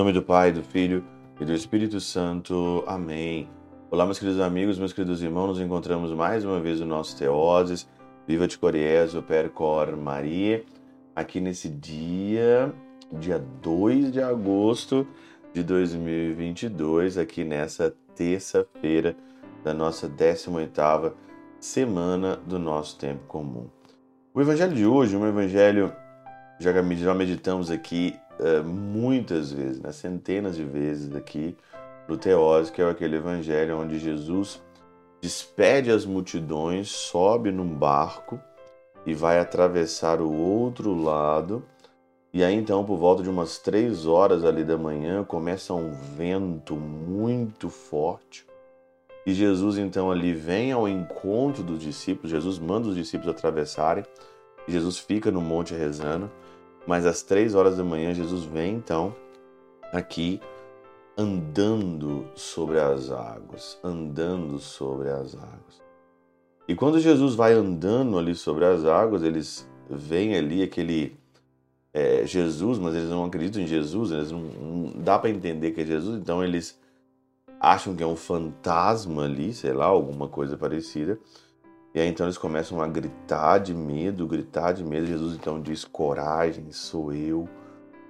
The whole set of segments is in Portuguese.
nome do Pai, do Filho e do Espírito Santo. Amém. Olá, meus queridos amigos, meus queridos irmãos, nos encontramos mais uma vez no nosso Teoses. Viva de Coriezo, Percor Maria, aqui nesse dia, dia 2 de agosto de 2022, aqui nessa terça-feira da nossa 18ª semana do nosso tempo comum. O evangelho de hoje, um evangelho já meditamos aqui uh, muitas vezes, né? centenas de vezes aqui no Teose, que é aquele evangelho onde Jesus despede as multidões, sobe num barco e vai atravessar o outro lado. E aí então, por volta de umas três horas ali da manhã, começa um vento muito forte. E Jesus então ali vem ao encontro dos discípulos, Jesus manda os discípulos atravessarem, Jesus fica no monte rezando. Mas às três horas da manhã, Jesus vem então aqui andando sobre as águas, andando sobre as águas. E quando Jesus vai andando ali sobre as águas, eles veem ali aquele é, Jesus, mas eles não acreditam em Jesus, eles não, não dá para entender que é Jesus, então eles acham que é um fantasma ali, sei lá, alguma coisa parecida. E aí então eles começam a gritar de medo, gritar de medo. Jesus então diz: Coragem, sou eu,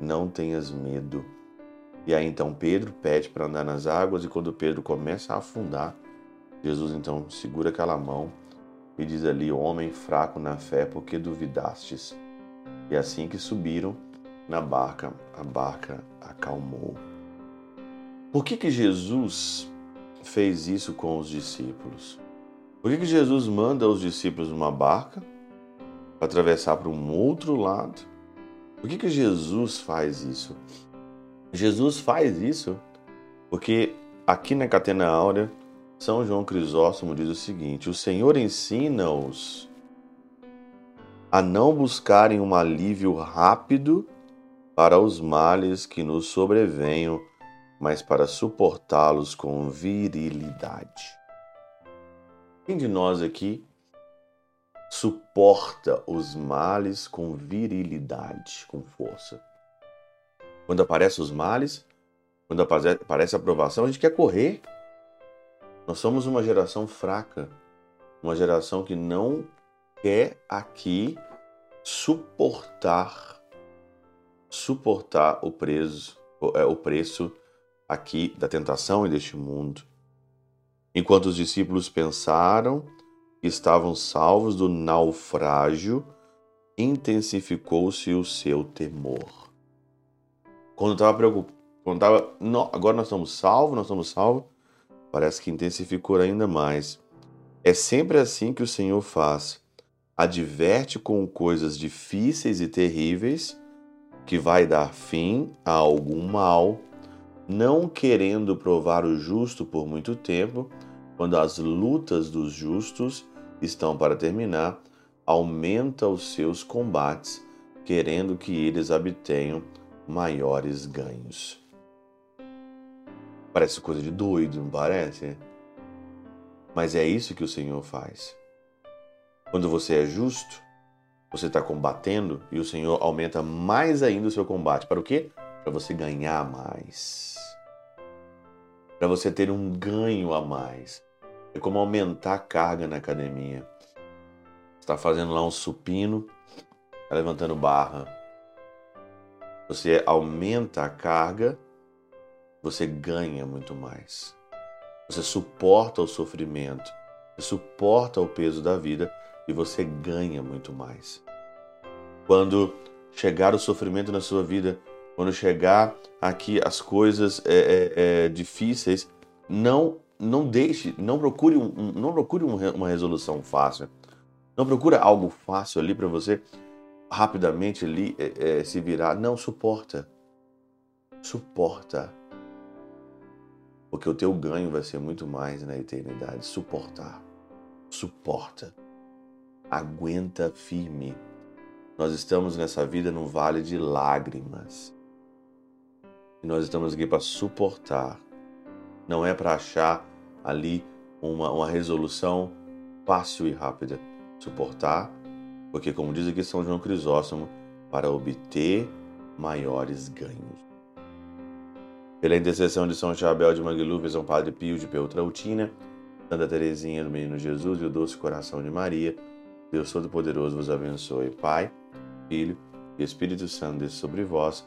não tenhas medo. E aí então Pedro pede para andar nas águas, e quando Pedro começa a afundar, Jesus então segura aquela mão e diz ali: Homem fraco na fé, por que duvidastes? E assim que subiram na barca, a barca acalmou. Por que, que Jesus fez isso com os discípulos? Por que, que Jesus manda os discípulos numa barca para atravessar para um outro lado? Por que, que Jesus faz isso? Jesus faz isso porque aqui na Catena Áurea, São João Crisóstomo diz o seguinte: o Senhor ensina-os a não buscarem um alívio rápido para os males que nos sobrevenham, mas para suportá-los com virilidade. Quem de nós aqui suporta os males com virilidade, com força? Quando aparecem os males, quando aparece a aprovação, a gente quer correr. Nós somos uma geração fraca, uma geração que não quer aqui suportar suportar o preso, é, o preço aqui da tentação e deste mundo. Enquanto os discípulos pensaram que estavam salvos do naufrágio, intensificou-se o seu temor. Quando estava preocupado, quando estava, agora nós estamos salvos, nós estamos salvos, parece que intensificou ainda mais. É sempre assim que o Senhor faz. Adverte com coisas difíceis e terríveis que vai dar fim a algum mal não querendo provar o justo por muito tempo, quando as lutas dos justos estão para terminar, aumenta os seus combates, querendo que eles obtenham maiores ganhos. Parece coisa de doido, não parece? Mas é isso que o Senhor faz. Quando você é justo, você está combatendo e o Senhor aumenta mais ainda o seu combate. Para o quê? Para você ganhar mais para você ter um ganho a mais. É como aumentar a carga na academia. está fazendo lá um supino, tá levantando barra. Você aumenta a carga, você ganha muito mais. Você suporta o sofrimento, você suporta o peso da vida e você ganha muito mais. Quando chegar o sofrimento na sua vida, quando chegar aqui as coisas é, é, é, difíceis, não não deixe, não procure, um, não procure uma resolução fácil. Não procura algo fácil ali para você rapidamente ali é, é, se virar. Não, suporta. Suporta. Porque o teu ganho vai ser muito mais na eternidade. Suportar. Suporta. Aguenta firme. Nós estamos nessa vida num vale de lágrimas. E nós estamos aqui para suportar. Não é para achar ali uma, uma resolução fácil e rápida. Suportar, porque, como diz aqui São João Crisóstomo, para obter maiores ganhos. pela intercessão de São Chabel de Mangluf, São Padre Pio de Peltrautina, Santa Teresinha do Menino Jesus e o Doce Coração de Maria, Deus Todo-Poderoso vos abençoe. Pai, Filho e Espírito Santo sobre vós